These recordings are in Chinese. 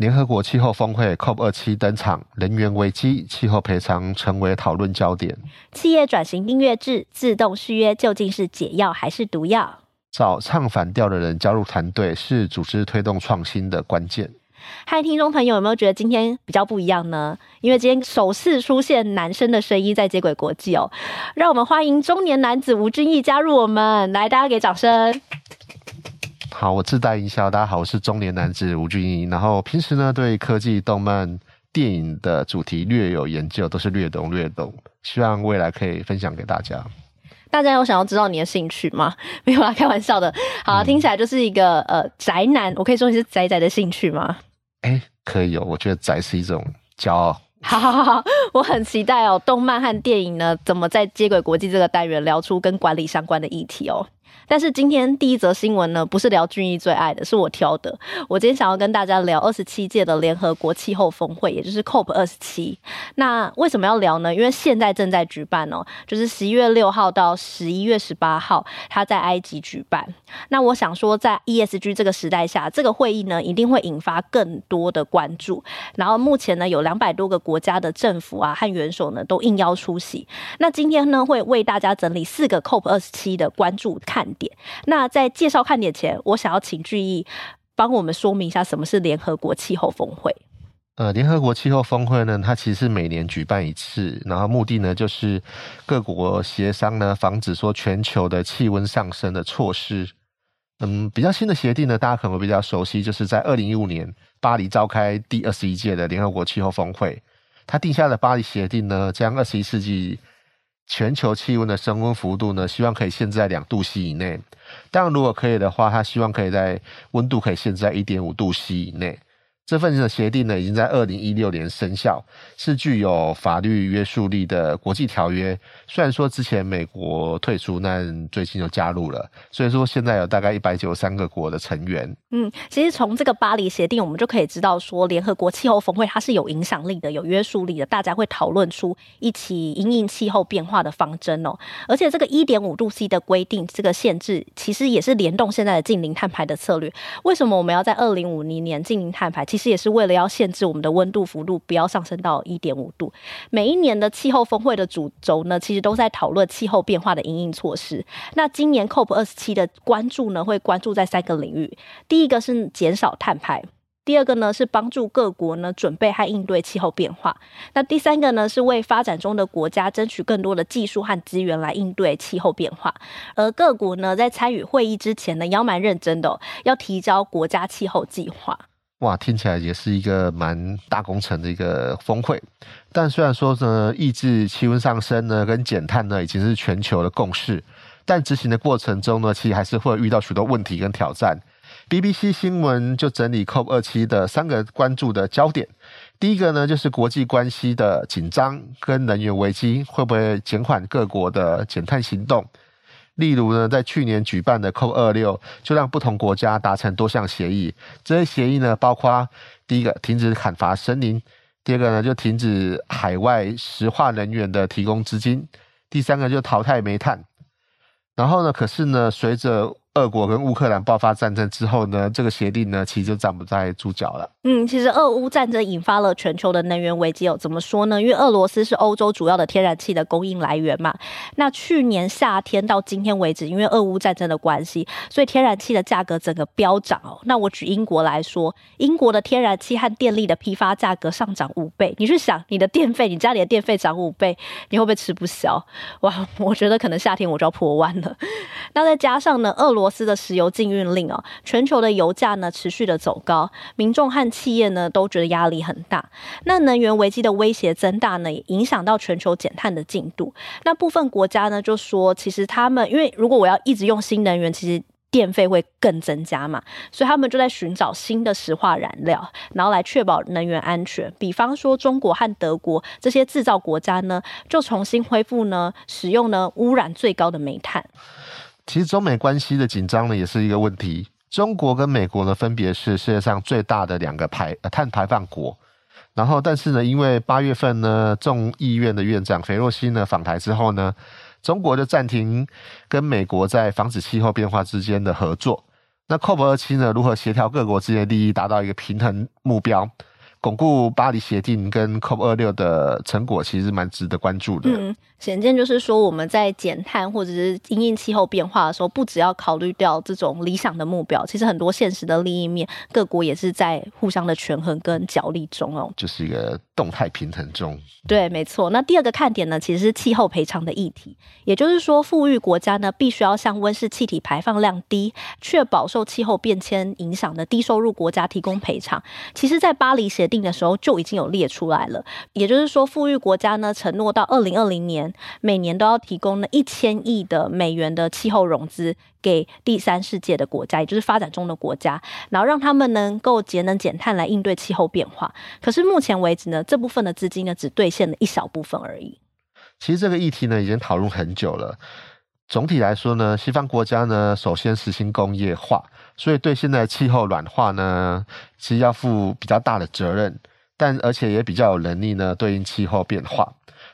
联合国气候峰会 COP 二七登场，能源危机、气候赔偿成为讨论焦点。企业转型订阅制、自动续约究竟是解药还是毒药？找唱反调的人加入团队是组织推动创新的关键。嗨，听众朋友，有没有觉得今天比较不一样呢？因为今天首次出现男生的声音在接轨国际哦，让我们欢迎中年男子吴俊义加入我们，来，大家给掌声。好，我自带营销。大家好，我是中年男子吴俊英。然后平时呢，对科技、动漫、电影的主题略有研究，都是略懂略懂，希望未来可以分享给大家。大家有想要知道你的兴趣吗？没有啦，开玩笑的。好，嗯、听起来就是一个 呃宅男，我可以说你是宅宅的兴趣吗？哎、欸，可以有。我觉得宅是一种骄傲。好好好，我很期待哦，动漫和电影呢，怎么在接轨国际这个单元聊出跟管理相关的议题哦。但是今天第一则新闻呢，不是聊俊逸最爱的，是我挑的。我今天想要跟大家聊二十七届的联合国气候峰会，也就是 COP 二十七。那为什么要聊呢？因为现在正在举办哦，就是十一月六号到十一月十八号，它在埃及举办。那我想说，在 ESG 这个时代下，这个会议呢，一定会引发更多的关注。然后目前呢，有两百多个国家的政府啊和元首呢，都应邀出席。那今天呢，会为大家整理四个 COP 二十七的关注看看点。那在介绍看点前，我想要请俊义帮我们说明一下什么是联合国气候峰会。呃，联合国气候峰会呢，它其实是每年举办一次，然后目的呢就是各国协商呢，防止说全球的气温上升的措施。嗯，比较新的协定呢，大家可能比较熟悉，就是在二零一五年巴黎召开第二十一届的联合国气候峰会，它定下的巴黎协定呢，将二十一世纪。全球气温的升温幅度呢，希望可以限制在两度 C 以内。但，如果可以的话，他希望可以在温度可以限制在一点五度 C 以内。这份的协定呢，已经在二零一六年生效，是具有法律约束力的国际条约。虽然说之前美国退出，但最近又加入了，所以说现在有大概一百九十三个国的成员。嗯，其实从这个巴黎协定，我们就可以知道说，联合国气候峰会它是有影响力的、有约束力的，大家会讨论出一起因应气候变化的方针哦。而且这个一点五度 C 的规定，这个限制其实也是联动现在的近零碳排的策略。为什么我们要在二零五零年净零碳排？其实也是为了要限制我们的温度幅度不要上升到一点五度。每一年的气候峰会的主轴呢，其实都在讨论气候变化的因应措施。那今年 COP 二十七的关注呢，会关注在三个领域。第一个是减少碳排，第二个呢是帮助各国呢准备和应对气候变化。那第三个呢是为发展中的国家争取更多的技术和资源来应对气候变化。而各国呢在参与会议之前呢，要蛮认真的，要提交国家气候计划。哇，听起来也是一个蛮大工程的一个峰会。但虽然说呢，抑制气温上升呢，跟减碳呢，已经是全球的共识，但执行的过程中呢，其实还是会遇到许多问题跟挑战。BBC 新闻就整理 COP 二七的三个关注的焦点。第一个呢，就是国际关系的紧张跟能源危机，会不会减缓各国的减碳行动？例如呢，在去年举办的 COP 二六，就让不同国家达成多项协议。这些协议呢，包括第一个停止砍伐森林，第二个呢就停止海外石化能源的提供资金，第三个就淘汰煤炭。然后呢，可是呢，随着俄国跟乌克兰爆发战争之后呢，这个协定呢，其实就站不在主角了。嗯，其实俄乌战争引发了全球的能源危机哦。怎么说呢？因为俄罗斯是欧洲主要的天然气的供应来源嘛。那去年夏天到今天为止，因为俄乌战争的关系，所以天然气的价格整个飙涨哦。那我举英国来说，英国的天然气和电力的批发价格上涨五倍。你去想，你的电费，你家里的电费涨五倍，你会不会吃不消？哇，我觉得可能夏天我就要破万了。那再加上呢，俄罗罗斯的石油禁运令哦，全球的油价呢持续的走高，民众和企业呢都觉得压力很大。那能源危机的威胁增大呢，也影响到全球减碳的进度。那部分国家呢就说，其实他们因为如果我要一直用新能源，其实电费会更增加嘛，所以他们就在寻找新的石化燃料，然后来确保能源安全。比方说，中国和德国这些制造国家呢，就重新恢复呢使用呢污染最高的煤炭。其实中美关系的紧张呢，也是一个问题。中国跟美国呢，分别是世界上最大的两个排呃碳排放国。然后，但是呢，因为八月份呢，众议院的院长裴洛西呢访台之后呢。中国就暂停跟美国在防止气候变化之间的合作。那 COP 二七呢？如何协调各国之间的利益，达到一个平衡目标？巩固巴黎协定跟 COP 二六的成果，其实蛮值得关注的。嗯，显见就是说，我们在减碳或者是因应气候变化的时候，不只要考虑掉这种理想的目标，其实很多现实的利益面，各国也是在互相的权衡跟角力中哦。就是一个动态平衡中。对，没错。那第二个看点呢，其实是气候赔偿的议题，也就是说，富裕国家呢，必须要向温室气体排放量低、确保受气候变迁影响的低收入国家提供赔偿。其实，在巴黎协定的时候就已经有列出来了，也就是说，富裕国家呢承诺到二零二零年每年都要提供呢一千亿的美元的气候融资给第三世界的国家，也就是发展中的国家，然后让他们能够节能减碳来应对气候变化。可是目前为止呢，这部分的资金呢只兑现了一小部分而已。其实这个议题呢已经讨论很久了。总体来说呢，西方国家呢首先实行工业化，所以对现在气候暖化呢，其实要负比较大的责任。但而且也比较有能力呢，对应气候变化。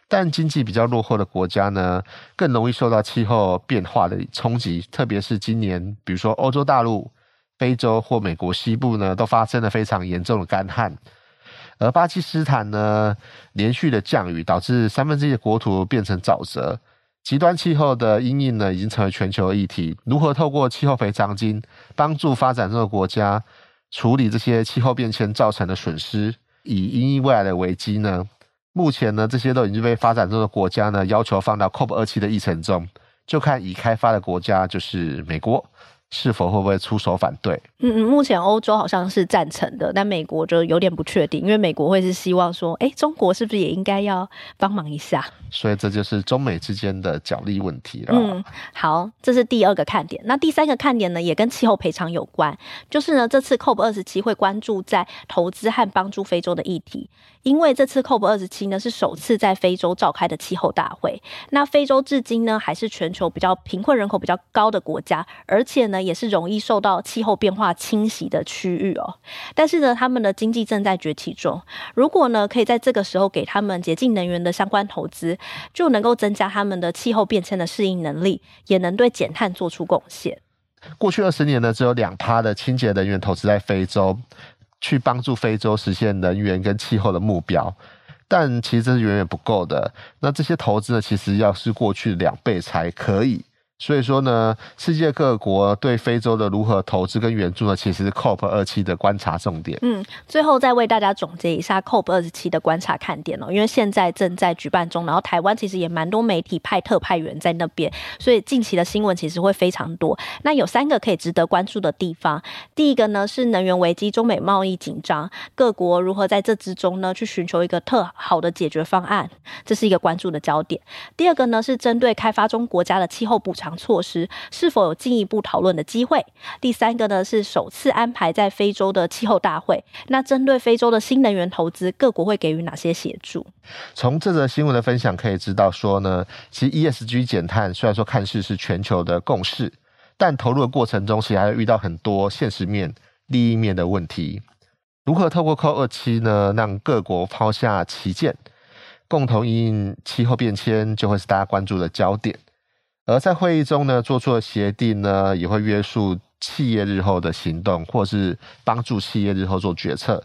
但经济比较落后的国家呢，更容易受到气候变化的冲击。特别是今年，比如说欧洲大陆、非洲或美国西部呢，都发生了非常严重的干旱。而巴基斯坦呢，连续的降雨导致三分之一的国土变成沼泽。极端气候的因应呢，已经成为全球议题。如何透过气候赔偿金帮助发展中的国家处理这些气候变迁造成的损失？以因应未来的危机呢？目前呢，这些都已经被发展中的国家呢要求放到 COP 二期的议程中，就看已开发的国家，就是美国。是否会不会出手反对？嗯嗯，目前欧洲好像是赞成的，但美国就有点不确定，因为美国会是希望说，哎，中国是不是也应该要帮忙一下？所以这就是中美之间的角力问题了。嗯，好，这是第二个看点。那第三个看点呢，也跟气候赔偿有关，就是呢，这次 COP 二十七会关注在投资和帮助非洲的议题，因为这次 COP 二十七呢是首次在非洲召开的气候大会。那非洲至今呢还是全球比较贫困、人口比较高的国家，而且呢。也是容易受到气候变化侵袭的区域哦，但是呢，他们的经济正在崛起中。如果呢，可以在这个时候给他们洁净能源的相关投资，就能够增加他们的气候变迁的适应能力，也能对减碳做出贡献。过去二十年呢，只有两趴的清洁能源投资在非洲，去帮助非洲实现能源跟气候的目标，但其实这是远远不够的。那这些投资呢，其实要是过去两倍才可以。所以说呢，世界各国对非洲的如何投资跟援助呢，其实是 COP 二七的观察重点。嗯，最后再为大家总结一下 COP 二十七的观察看点哦，因为现在正在举办中，然后台湾其实也蛮多媒体派特派员在那边，所以近期的新闻其实会非常多。那有三个可以值得关注的地方，第一个呢是能源危机，中美贸易紧张，各国如何在这之中呢去寻求一个特好的解决方案，这是一个关注的焦点。第二个呢是针对开发中国家的气候补偿。措施是否有进一步讨论的机会？第三个呢是首次安排在非洲的气候大会。那针对非洲的新能源投资，各国会给予哪些协助？从这则新闻的分享可以知道，说呢，其实 ESG 减碳虽然说看似是全球的共识，但投入的过程中，其实还会遇到很多现实面、利益面的问题。如何透过 CO 二七呢，让各国抛下旗舰，共同因应气候变迁，就会是大家关注的焦点。而在会议中呢，做出的协定呢，也会约束企业日后的行动，或是帮助企业日后做决策。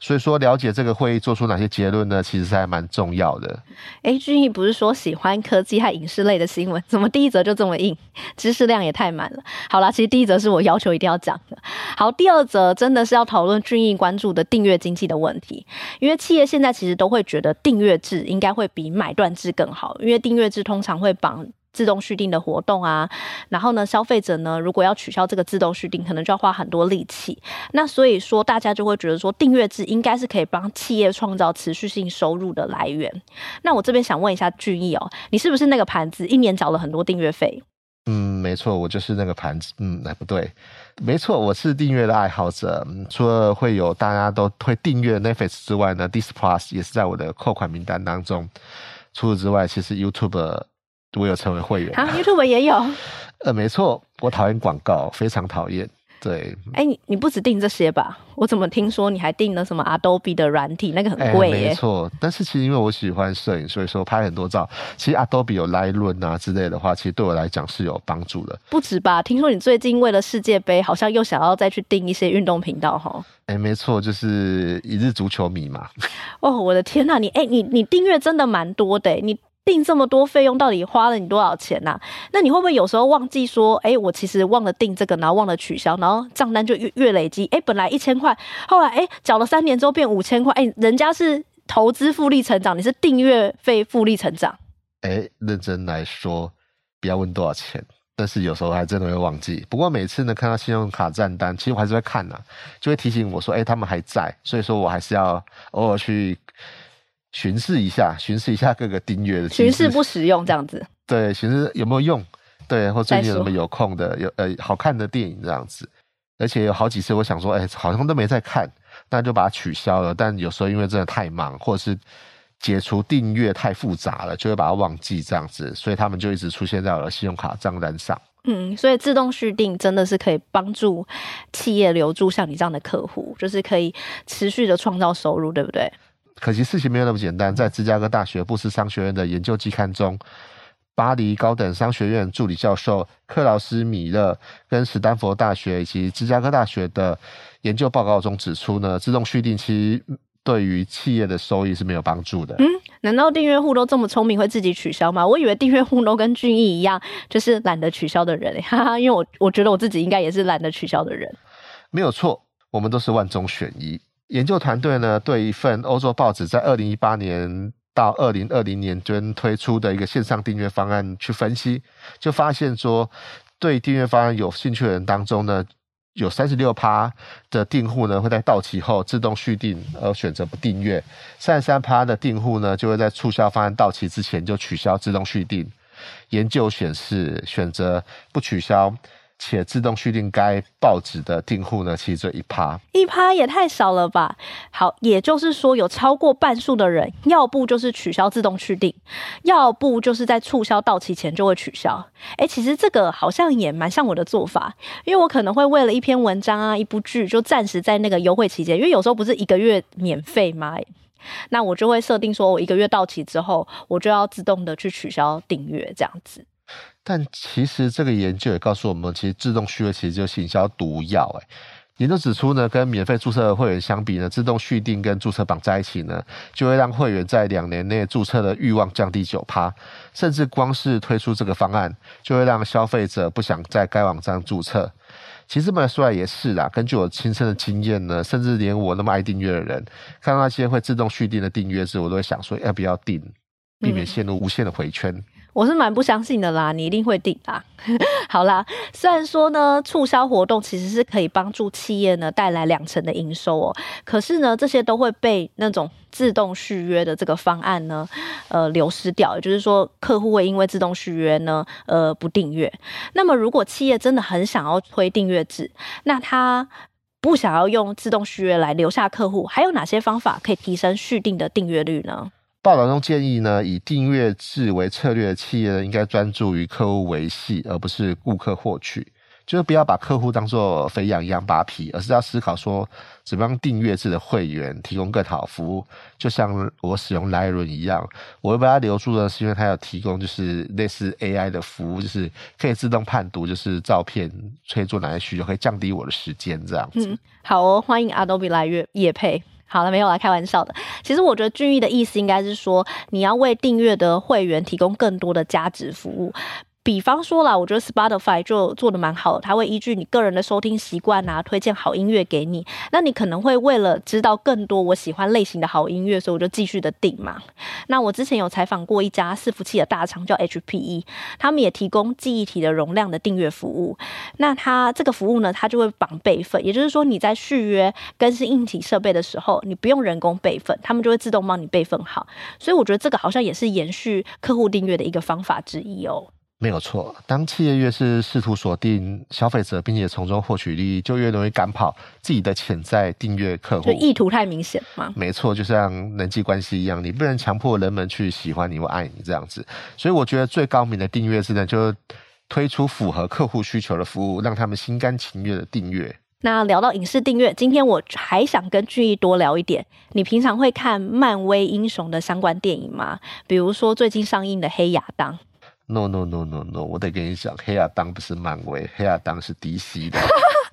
所以说，了解这个会议做出哪些结论呢，其实还蛮重要的。哎，俊毅不是说喜欢科技和影视类的新闻，怎么第一则就这么硬？知识量也太满了。好啦，其实第一则是我要求一定要讲的。好，第二则真的是要讨论俊毅关注的订阅经济的问题，因为企业现在其实都会觉得订阅制应该会比买断制更好，因为订阅制通常会绑。自动续订的活动啊，然后呢，消费者呢，如果要取消这个自动续订，可能就要花很多力气。那所以说，大家就会觉得说，订阅制应该是可以帮企业创造持续性收入的来源。那我这边想问一下俊逸哦，你是不是那个盘子一年缴了很多订阅费？嗯，没错，我就是那个盘子。嗯，哎，不对，没错，我是订阅的爱好者。除了会有大家都会订阅 Netflix 之外呢，Dis Plus 也是在我的扣款名单当中。除此之外，其实 YouTube 我有成为会员。好，YouTube 也有。呃，没错，我讨厌广告，非常讨厌。对，哎、欸，你你不止订这些吧？我怎么听说你还订了什么 Adobe 的软体？那个很贵耶、欸。没错，但是其实因为我喜欢摄影，所以说拍很多照。其实 Adobe 有 Lightroom 啊之类的话，其实对我来讲是有帮助的。不止吧？听说你最近为了世界杯，好像又想要再去订一些运动频道哈？哎、欸，没错，就是一日足球迷嘛。哦，我的天呐、啊，你哎、欸，你你订阅真的蛮多的，你。订这么多费用，到底花了你多少钱呐、啊？那你会不会有时候忘记说，哎、我其实忘了订这个，然后忘了取消，然后账单就越越累积？哎、本来一千块，后来哎缴、了三年之后变五千块，哎、人家是投资复利成长，你是订阅费复利成长？哎、欸，认真来说，不要问多少钱，但是有时候还真的会忘记。不过每次呢，看到信用卡账单，其实我还是会看呐、就会提醒我说，哎、他们还在，所以说我还是要偶尔去。巡视一下，巡视一下各个订阅的。巡视不实用这样子。对，巡视有没有用？对，或最近有什么有空的、有呃好看的电影这样子。而且有好几次，我想说，哎、欸，好像都没在看，那就把它取消了。但有时候因为真的太忙，或者是解除订阅太复杂了，就会把它忘记这样子。所以他们就一直出现在我的信用卡账单上。嗯，所以自动续订真的是可以帮助企业留住像你这样的客户，就是可以持续的创造收入，对不对？可惜事情没有那么简单。在芝加哥大学布斯商学院的研究期刊中，巴黎高等商学院助理教授克劳斯·米勒跟史丹佛大学以及芝加哥大学的研究报告中指出呢，自动续订期对于企业的收益是没有帮助的。嗯，难道订阅户都这么聪明，会自己取消吗？我以为订阅户都跟俊逸一样，就是懒得取消的人。哈哈，因为我我觉得我自己应该也是懒得取消的人。没有错，我们都是万中选一。研究团队呢，对一份欧洲报纸在二零一八年到二零二零年间推出的一个线上订阅方案去分析，就发现说，对订阅方案有兴趣的人当中呢，有三十六趴的订户呢会在到期后自动续订而选择不订阅，三十三趴的订户呢就会在促销方案到期之前就取消自动续订。研究显示，选择不取消。且自动续订该报纸的订户呢，其实只有一趴，一趴也太少了吧？好，也就是说有超过半数的人，要不就是取消自动续订，要不就是在促销到期前就会取消。哎、其实这个好像也蛮像我的做法，因为我可能会为了一篇文章啊、一部剧，就暂时在那个优惠期间，因为有时候不是一个月免费吗？那我就会设定说，我一个月到期之后，我就要自动的去取消订阅，这样子。但其实这个研究也告诉我们，其实自动续约其实就是行销毒药。哎，研究指出呢，跟免费注册的会员相比呢，自动续订跟注册绑在一起呢，就会让会员在两年内注册的欲望降低九趴，甚至光是推出这个方案，就会让消费者不想在该网站注册。其实这么说来也是啦，根据我亲身的经验呢，甚至连我那么爱订阅的人，看到那些会自动续订的订阅制，我都会想说要不要订，避免陷入无限的回圈。嗯我是蛮不相信的啦，你一定会订啦。好啦，虽然说呢，促销活动其实是可以帮助企业呢带来两成的营收哦，可是呢，这些都会被那种自动续约的这个方案呢，呃，流失掉。也就是说，客户会因为自动续约呢，呃，不订阅。那么，如果企业真的很想要推订阅制，那他不想要用自动续约来留下客户，还有哪些方法可以提升续订的订阅率呢？报道中建议呢，以订阅制为策略的企业呢，应该专注于客户维系，而不是顾客获取。就是不要把客户当作肥羊一样扒皮，而是要思考说，怎么样订阅制的会员提供更好服务。就像我使用 l i r o n 一样，我会把它留住呢，是因为它有提供就是类似 AI 的服务，就是可以自动判读，就是照片可以做哪些需求，可以降低我的时间这样子。嗯，好哦，欢迎 Adobe 来业业配。好了，没有了开玩笑的。其实我觉得俊逸的意思应该是说，你要为订阅的会员提供更多的价值服务。比方说啦，我觉得 Spotify 就做得蛮好的，它会依据你个人的收听习惯啊，推荐好音乐给你。那你可能会为了知道更多我喜欢类型的好音乐，所以我就继续的订嘛。那我之前有采访过一家伺服器的大厂叫 HPE，他们也提供记忆体的容量的订阅服务。那它这个服务呢，它就会绑备份，也就是说你在续约更新硬体设备的时候，你不用人工备份，他们就会自动帮你备份好。所以我觉得这个好像也是延续客户订阅的一个方法之一哦。没有错，当企业越是试图锁定消费者，并且从中获取利益，就越容易赶跑自己的潜在订阅客户。就意图太明显嘛？没错，就像人际关系一样，你不能强迫人们去喜欢你或爱你这样子。所以我觉得最高明的订阅制呢，就推出符合客户需求的服务，让他们心甘情愿的订阅。那聊到影视订阅，今天我还想跟俊逸多聊一点。你平常会看漫威英雄的相关电影吗？比如说最近上映的《黑亚当》。No no no no no！我得跟你讲，黑亚当不是漫威，黑亚当是 DC 的。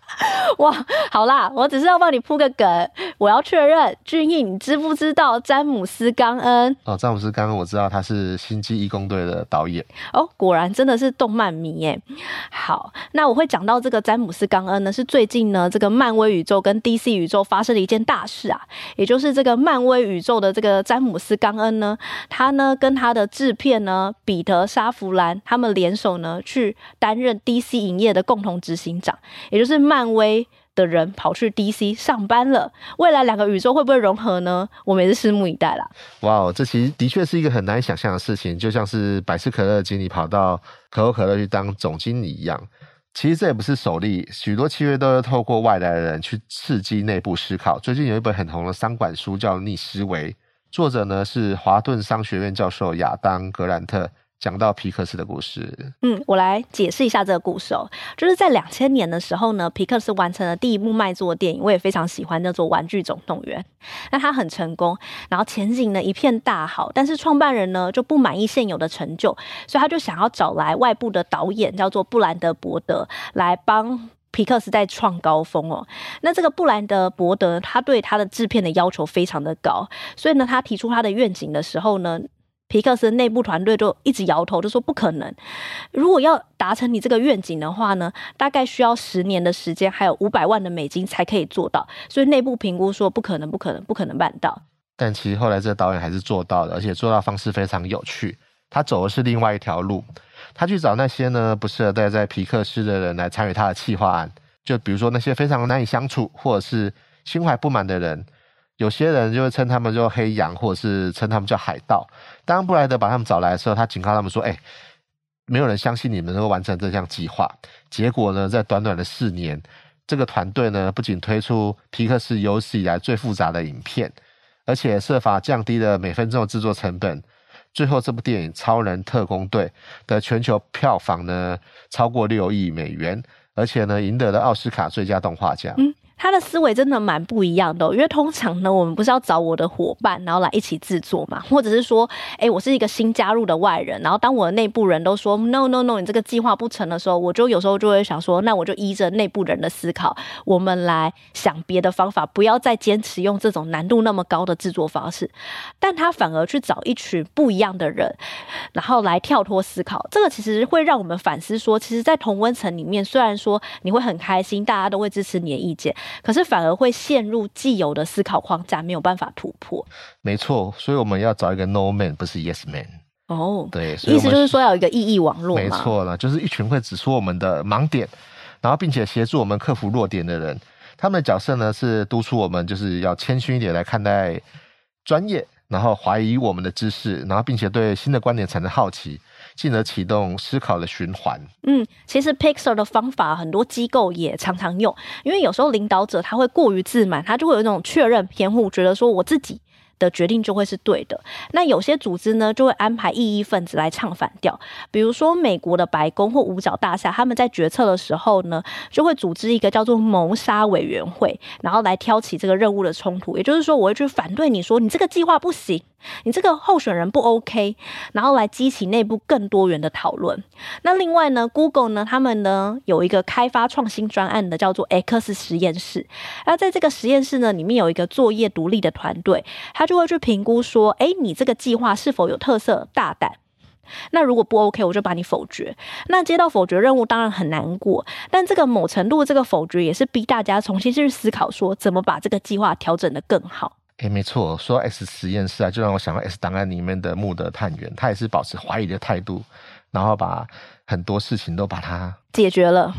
哇，好啦，我只是要帮你铺个梗。我要确认，俊逸，你知不知道詹姆斯·冈恩？哦，詹姆斯·冈恩，我知道他是《星际义工队》的导演。哦，果然真的是动漫迷耶。好，那我会讲到这个詹姆斯·冈恩呢，是最近呢这个漫威宇宙跟 DC 宇宙发生了一件大事啊，也就是这个漫威宇宙的这个詹姆斯·冈恩呢，他呢跟他的制片呢彼得·沙弗兰他们联手呢去担任 DC 影业的共同执行长，也就是漫威。的人跑去 DC 上班了，未来两个宇宙会不会融合呢？我们也是拭目以待啦。哇哦，这其实的确是一个很难想象的事情，就像是百事可乐经理跑到可口可乐去当总经理一样。其实这也不是首例，许多企业都要透过外来的人去刺激内部思考。最近有一本很红的商管书叫《逆思维》，作者呢是华顿商学院教授亚当·格兰特。讲到皮克斯的故事，嗯，我来解释一下这个故事哦。就是在两千年的时候呢，皮克斯完成了第一部卖座电影，我也非常喜欢，叫做《玩具总动员》。那它很成功，然后前景呢一片大好，但是创办人呢就不满意现有的成就，所以他就想要找来外部的导演，叫做布兰德伯德，来帮皮克斯再创高峰哦。那这个布兰德伯德，他对他的制片的要求非常的高，所以呢，他提出他的愿景的时候呢。皮克斯内部团队就一直摇头，就说不可能。如果要达成你这个愿景的话呢，大概需要十年的时间，还有五百万的美金才可以做到。所以内部评估说不可能，不可能，不可能办到。但其实后来这个导演还是做到了，而且做到方式非常有趣。他走的是另外一条路，他去找那些呢不适合待在皮克斯的人来参与他的企划案。就比如说那些非常难以相处或者是心怀不满的人。有些人就会称他们叫黑羊，或者是称他们叫海盗。当布莱德把他们找来的时候，他警告他们说：“哎，没有人相信你们能够完成这项计划。”结果呢，在短短的四年，这个团队呢不仅推出皮克斯有史以来最复杂的影片，而且设法降低了每分钟的制作成本。最后，这部电影《超人特工队》的全球票房呢超过六亿美元，而且呢赢得了奥斯卡最佳动画奖。嗯他的思维真的蛮不一样的，因为通常呢，我们不是要找我的伙伴，然后来一起制作嘛，或者是说，哎，我是一个新加入的外人，然后当我的内部人都说 no no no，你这个计划不成的时候，我就有时候就会想说，那我就依着内部人的思考，我们来想别的方法，不要再坚持用这种难度那么高的制作方式。但他反而去找一群不一样的人，然后来跳脱思考，这个其实会让我们反思说，其实，在同温层里面，虽然说你会很开心，大家都会支持你的意见。可是反而会陷入既有的思考框架，没有办法突破。没错，所以我们要找一个 No Man，不是 Yes Man。哦，对，意思就是说要有一个意义网络。没错了，就是一群会指出我们的盲点，然后并且协助我们克服弱点的人。他们的角色呢是督促我们，就是要谦虚一点来看待专业，然后怀疑我们的知识，然后并且对新的观点产生好奇。进而启动思考的循环。嗯，其实 Pixar 的方法很多机构也常常用，因为有时候领导者他会过于自满，他就会有一种确认偏误，觉得说我自己的决定就会是对的。那有些组织呢，就会安排异议分子来唱反调，比如说美国的白宫或五角大厦，他们在决策的时候呢，就会组织一个叫做谋杀委员会，然后来挑起这个任务的冲突。也就是说，我会去反对你说你这个计划不行。你这个候选人不 OK，然后来激起内部更多元的讨论。那另外呢，Google 呢，他们呢有一个开发创新专案的叫做 X 实验室。那在这个实验室呢，里面有一个作业独立的团队，他会去评估说，哎，你这个计划是否有特色、大胆。那如果不 OK，我就把你否决。那接到否决任务当然很难过，但这个某程度这个否决也是逼大家重新去思考，说怎么把这个计划调整的更好。诶，没错，说 S 实验室啊，就让我想到 S 档案里面的穆德探员，他也是保持怀疑的态度，然后把很多事情都把它解决了，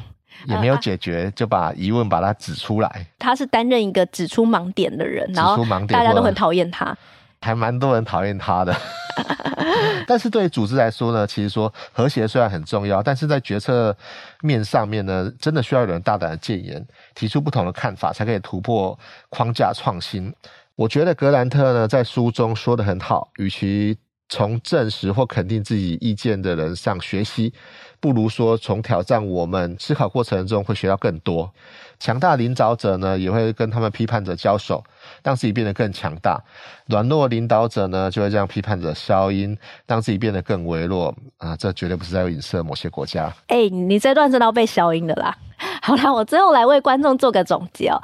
也没有解决，呃、就把疑问把它指出来。他是担任一个指出盲点的人，然后大家都很讨厌他，还蛮多人讨厌他的。但是对于组织来说呢，其实说和谐虽然很重要，但是在决策面上面呢，真的需要有人大胆的建言，提出不同的看法，才可以突破框架创新。我觉得格兰特呢在书中说的很好，与其从证实或肯定自己意见的人上学习，不如说从挑战我们思考过程中会学到更多。强大领导者呢，也会跟他们批判者交手，让自己变得更强大；软弱领导者呢，就会这样批判者消音，让自己变得更微弱。啊，这绝对不是在影射某些国家。哎、你这段真的要被消音的啦。好啦，我最后来为观众做个总结哦。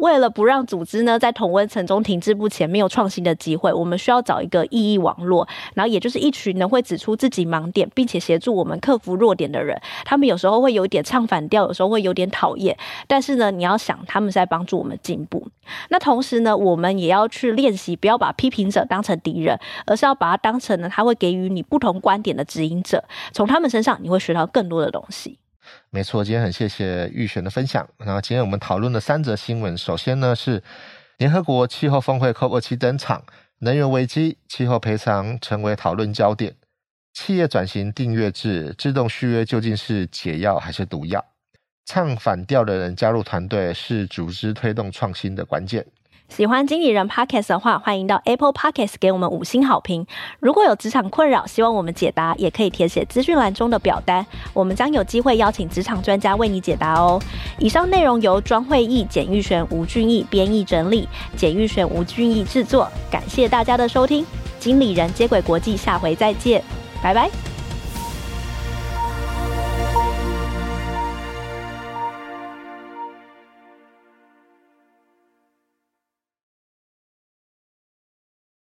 为了不让组织呢在同温层中停滞不前，没有创新的机会，我们需要找一个异议网络，然后也就是一群能会指出自己盲点，并且协助我们克服弱点的人。他们有时候会有点唱反调，有时候会有点讨厌，但是呢，你要想他们是在帮助我们进步。那同时呢，我们也要去练习，不要把批评者当成敌人，而是要把他当成呢他会给予你不同观点的指引者。从他们身上，你会学到更多的东西。没错，今天很谢谢玉璇的分享。然后今天我们讨论的三则新闻，首先呢是联合国气候峰会 COP27 登场，能源危机、气候赔偿成为讨论焦点。企业转型订阅制、自动续约究竟是解药还是毒药？唱反调的人加入团队是组织推动创新的关键。喜欢经理人 Podcast 的话，欢迎到 Apple Podcast 给我们五星好评。如果有职场困扰，希望我们解答，也可以填写资讯栏中的表单，我们将有机会邀请职场专家为你解答哦。以上内容由庄慧忆、简玉璇、吴俊义编译整理，简玉璇、吴俊义制作。感谢大家的收听，经理人接轨国际，下回再见，拜拜。